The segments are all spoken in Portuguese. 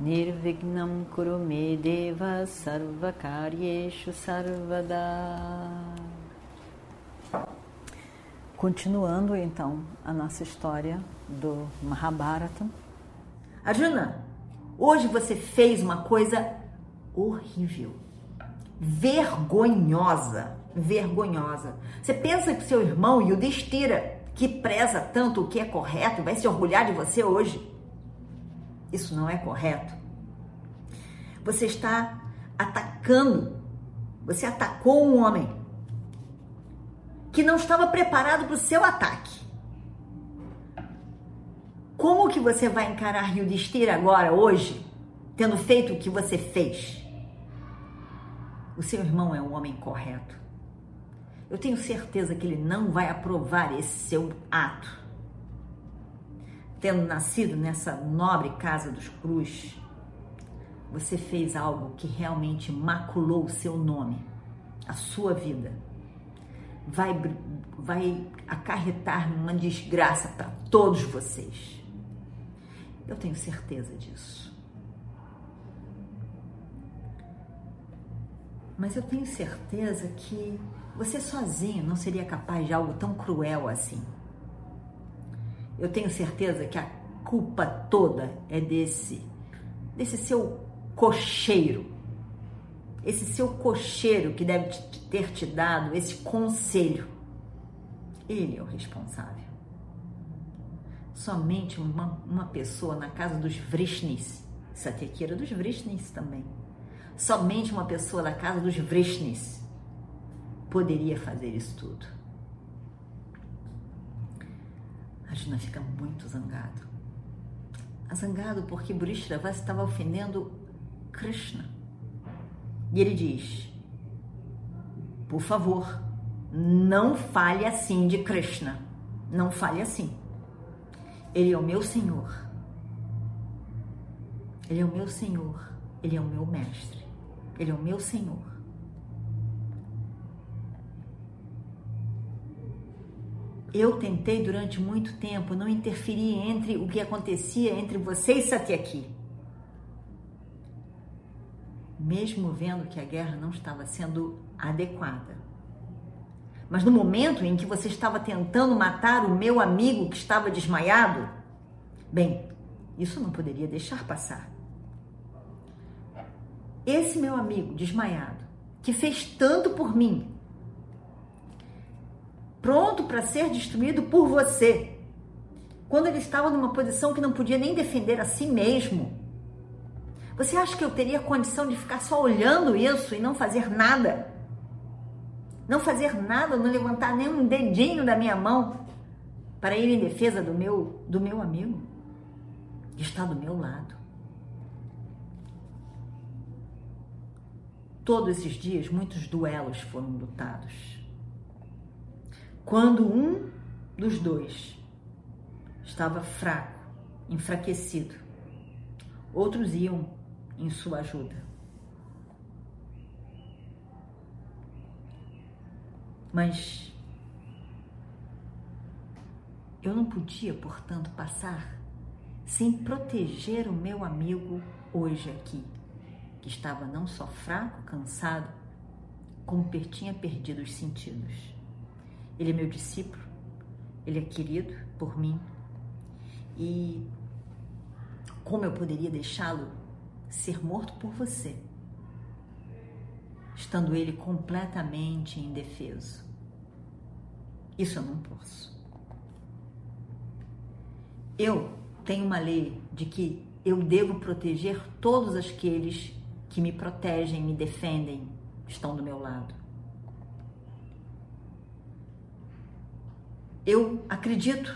Nirvignam Kurume Deva Sarvakaryeshu Sarvada Continuando então a nossa história do Mahabharata. Arjuna, hoje você fez uma coisa horrível, vergonhosa, vergonhosa. Você pensa que seu irmão Yudhishthira, que preza tanto o que é correto, vai se orgulhar de você hoje? Isso não é correto. Você está atacando, você atacou um homem que não estava preparado para o seu ataque. Como que você vai encarar Yudhishthira agora, hoje, tendo feito o que você fez? O seu irmão é um homem correto. Eu tenho certeza que ele não vai aprovar esse seu ato. Tendo nascido nessa nobre casa dos Cruz, você fez algo que realmente maculou o seu nome, a sua vida. Vai, vai acarretar uma desgraça para todos vocês. Eu tenho certeza disso. Mas eu tenho certeza que você sozinho não seria capaz de algo tão cruel assim. Eu tenho certeza que a culpa toda é desse desse seu cocheiro. Esse seu cocheiro que deve ter te dado esse conselho. Ele é o responsável somente uma, uma pessoa na casa dos Vrishnis, Satyakira dos Vrishnis também, somente uma pessoa na casa dos Vrishnis poderia fazer isso tudo. Arjuna fica muito zangado. Zangado porque Burishravas estava ofendendo Krishna. E ele diz: Por favor, não fale assim de Krishna. Não fale assim. Ele é o meu Senhor. Ele é o meu Senhor. Ele é o meu mestre. Ele é o meu Senhor. Eu tentei durante muito tempo não interferir entre o que acontecia entre você e Satyaki. Mesmo vendo que a guerra não estava sendo adequada. Mas no momento em que você estava tentando matar o meu amigo que estava desmaiado, bem, isso não poderia deixar passar. Esse meu amigo desmaiado, que fez tanto por mim, pronto para ser destruído por você, quando ele estava numa posição que não podia nem defender a si mesmo. Você acha que eu teria condição de ficar só olhando isso e não fazer nada? não fazer nada, não levantar nem um dedinho da minha mão para ir em defesa do meu, do meu amigo que está do meu lado. Todos esses dias, muitos duelos foram lutados. Quando um dos dois estava fraco, enfraquecido, outros iam em sua ajuda. Mas eu não podia, portanto, passar sem proteger o meu amigo hoje aqui, que estava não só fraco, cansado, como tinha perdido os sentidos. Ele é meu discípulo, ele é querido por mim e como eu poderia deixá-lo ser morto por você? estando ele completamente indefeso. Isso eu não posso. Eu tenho uma lei de que eu devo proteger todos aqueles que me protegem, me defendem, estão do meu lado. Eu acredito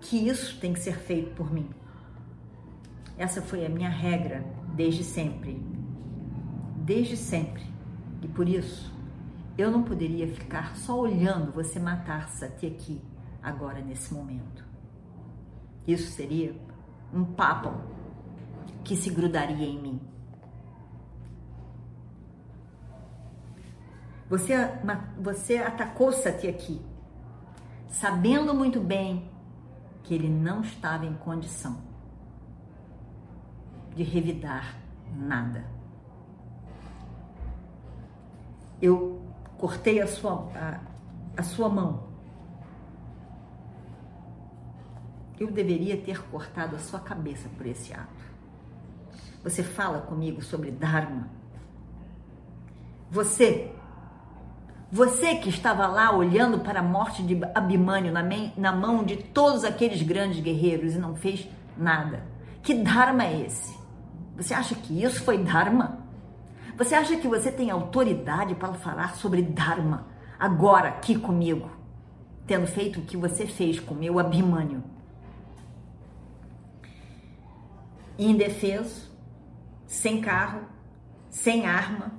que isso tem que ser feito por mim. Essa foi a minha regra desde sempre desde sempre. E por isso, eu não poderia ficar só olhando você matar Satyaki agora nesse momento. Isso seria um papo que se grudaria em mim. Você, você atacou Satyaki, sabendo muito bem que ele não estava em condição de revidar nada. Eu cortei a sua, a, a sua mão. Eu deveria ter cortado a sua cabeça por esse ato. Você fala comigo sobre Dharma. Você, você que estava lá olhando para a morte de Abhimanyu na, na mão de todos aqueles grandes guerreiros e não fez nada. Que Dharma é esse? Você acha que isso foi Dharma? Você acha que você tem autoridade para falar sobre Dharma agora, aqui comigo, tendo feito o que você fez com meu Abhimanyu? Indefeso, sem carro, sem arma,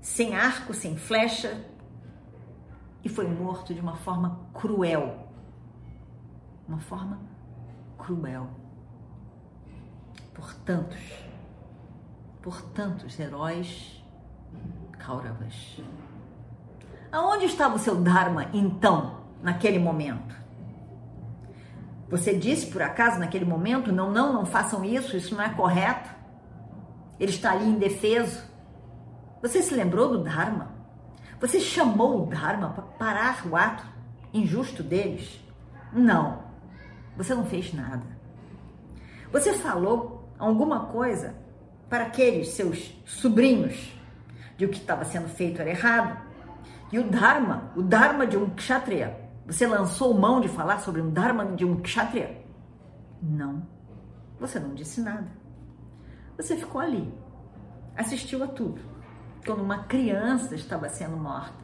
sem arco, sem flecha, e foi morto de uma forma cruel. Uma forma cruel. Por tantos, por tantos heróis Kauravas. Aonde estava o seu Dharma então, naquele momento? Você disse por acaso naquele momento: não, não, não façam isso, isso não é correto? Ele está ali indefeso. Você se lembrou do Dharma? Você chamou o Dharma para parar o ato injusto deles? Não, você não fez nada. Você falou alguma coisa para aqueles seus sobrinhos de o que estava sendo feito era errado. E o Dharma, o Dharma de um Kshatriya, você lançou mão de falar sobre um Dharma de um Kshatriya? Não, você não disse nada. Você ficou ali, assistiu a tudo, quando uma criança estava sendo morta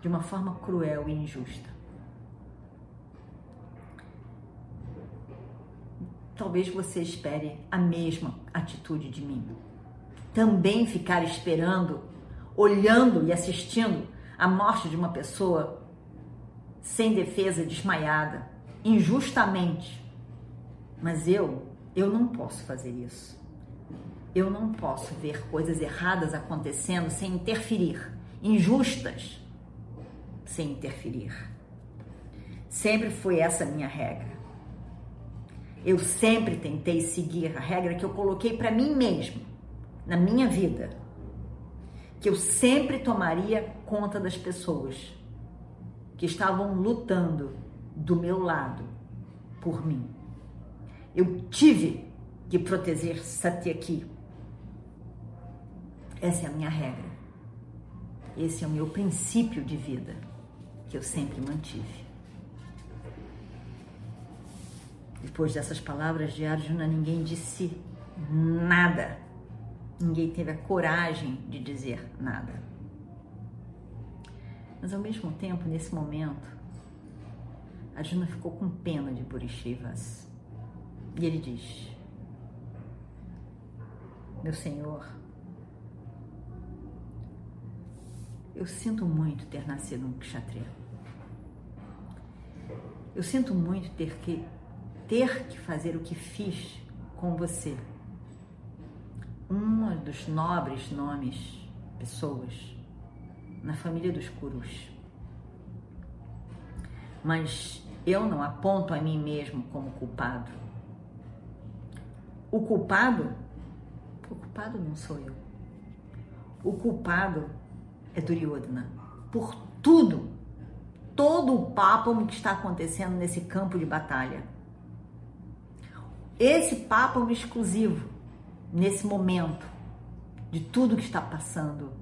de uma forma cruel e injusta. Talvez você espere a mesma atitude de mim. Também ficar esperando, olhando e assistindo a morte de uma pessoa sem defesa, desmaiada, injustamente. Mas eu eu não posso fazer isso. Eu não posso ver coisas erradas acontecendo sem interferir, injustas, sem interferir. Sempre foi essa a minha regra. Eu sempre tentei seguir a regra que eu coloquei para mim mesmo, na minha vida, que eu sempre tomaria conta das pessoas que estavam lutando do meu lado por mim. Eu tive que proteger Satyaki. Essa é a minha regra. Esse é o meu princípio de vida que eu sempre mantive. Depois dessas palavras de Arjuna, ninguém disse nada. Ninguém teve a coragem de dizer nada. Mas ao mesmo tempo, nesse momento, Arjuna ficou com pena de Purishivas. E ele diz: Meu Senhor, eu sinto muito ter nascido um kshatriya. Eu sinto muito ter que ter que fazer o que fiz com você. Um dos nobres nomes, pessoas, na família dos Kurus. Mas eu não aponto a mim mesmo como culpado o culpado, o culpado não sou eu. O culpado é Duryodhana. Por tudo, todo o papo que está acontecendo nesse campo de batalha. Esse papo exclusivo, nesse momento, de tudo que está passando,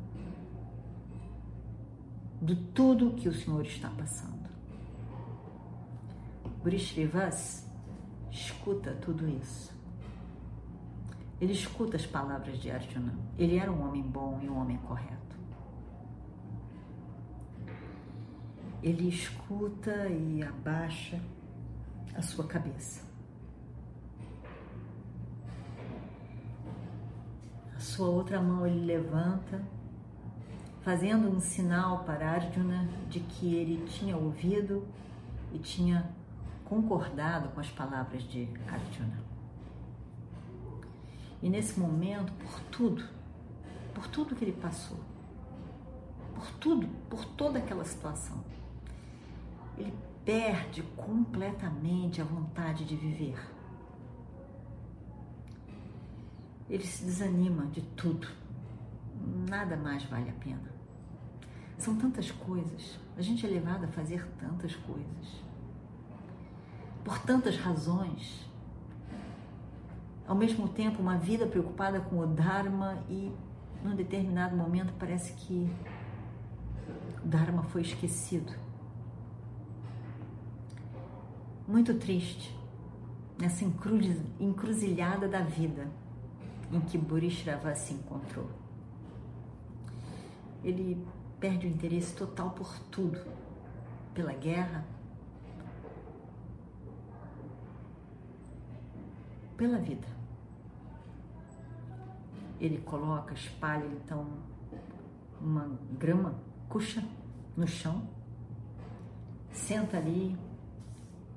de tudo que o Senhor está passando. Burishrivas escuta tudo isso. Ele escuta as palavras de Arjuna. Ele era um homem bom e um homem correto. Ele escuta e abaixa a sua cabeça. A sua outra mão ele levanta, fazendo um sinal para Arjuna de que ele tinha ouvido e tinha concordado com as palavras de Arjuna. E nesse momento, por tudo, por tudo que ele passou, por tudo, por toda aquela situação, ele perde completamente a vontade de viver. Ele se desanima de tudo. Nada mais vale a pena. São tantas coisas. A gente é levado a fazer tantas coisas. Por tantas razões. Ao mesmo tempo, uma vida preocupada com o Dharma e, num determinado momento, parece que o Dharma foi esquecido. Muito triste nessa encruzilhada da vida em que Burishrava se encontrou. Ele perde o interesse total por tudo, pela guerra, pela vida. Ele coloca, espalha então uma grama, cuxa no chão, senta ali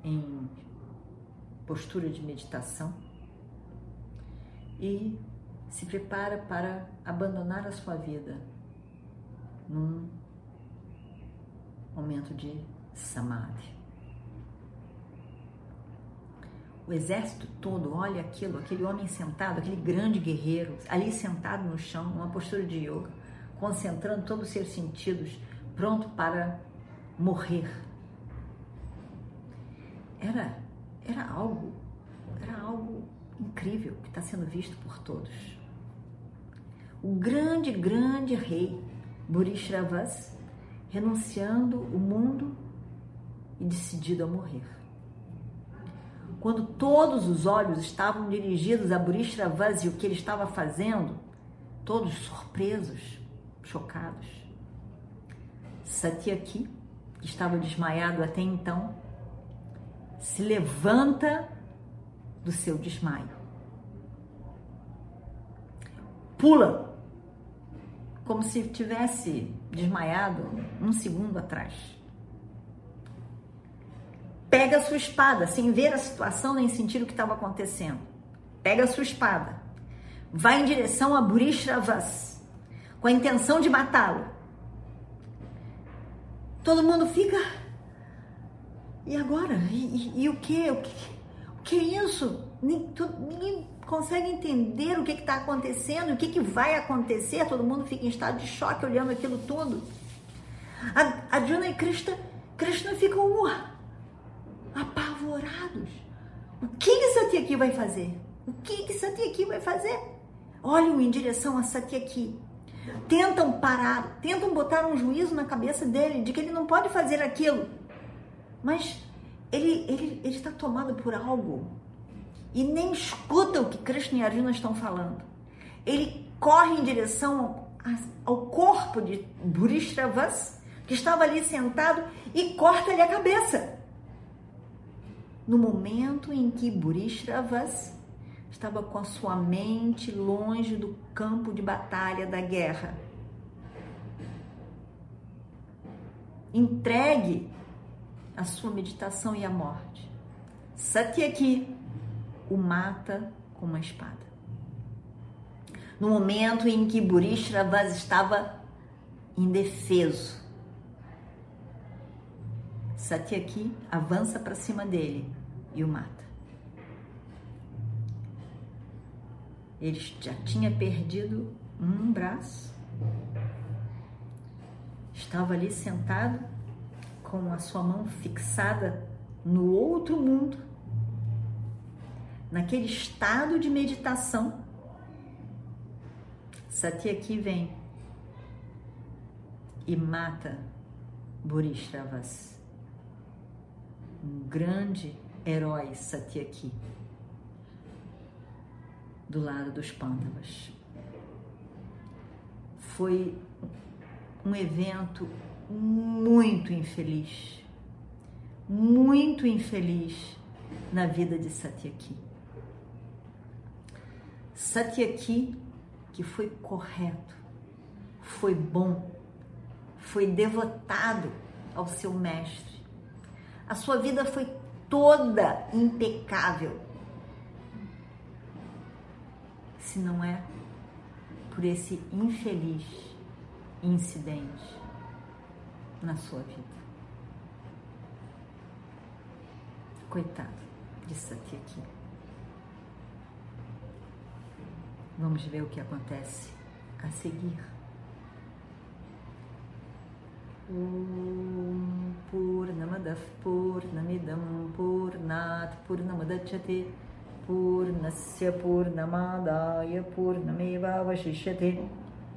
em postura de meditação e se prepara para abandonar a sua vida num momento de samadhi. O exército todo olha aquilo, aquele homem sentado, aquele grande guerreiro, ali sentado no chão, numa postura de yoga, concentrando todos os seus sentidos, pronto para morrer. Era, era algo, era algo incrível que está sendo visto por todos. O grande, grande rei Burishravas renunciando o mundo e decidido a morrer. Quando todos os olhos estavam dirigidos a Burishravas e o que ele estava fazendo, todos surpresos, chocados, Satyaki, que estava desmaiado até então, se levanta do seu desmaio. Pula, como se tivesse desmaiado um segundo atrás. Pega a sua espada, sem ver a situação nem sentir o que estava acontecendo. Pega a sua espada, vai em direção a Burishravas, com a intenção de matá-lo. Todo mundo fica. E agora? E, e, e o que? O que? que é isso? Ninguém consegue entender o que está acontecendo, o que, que vai acontecer. Todo mundo fica em estado de choque olhando aquilo tudo. A, Juna e Krishna, Krishna ficam uh, apavorados. O que, que Satyaki vai fazer? O que, que Satyaki vai fazer? Olham em direção a Satyaki. Tentam parar, tentam botar um juízo na cabeça dele de que ele não pode fazer aquilo. Mas ele ele ele está tomado por algo e nem escuta o que Krishna e Arjuna estão falando. Ele corre em direção ao corpo de Burishravas, que estava ali sentado, e corta-lhe a cabeça. No momento em que Burishravas estava com a sua mente longe do campo de batalha da guerra, entregue a sua meditação e a morte. Satyaki o mata com uma espada. No momento em que Burishravas estava indefeso, Satyaki avança para cima dele e o mata. Ele já tinha perdido um braço, estava ali sentado com a sua mão fixada no outro mundo, naquele estado de meditação. Satyaki vem e mata Burishravas, um grande herói Satyaki, do lado dos Pandavas. Foi um evento muito infeliz, muito infeliz na vida de Satyaki. Satyaki, que foi correto, foi bom, foi devotado ao seu mestre. A sua vida foi toda impecável. Se não é por esse infeliz incidente na sua vida. Coitado de Sati aqui. Vamos ver o que acontece a seguir. Om Purnamadav Purnamidam Purnat Purnamadachyate Purnasya Purnamadaya Purnameva Vashishyate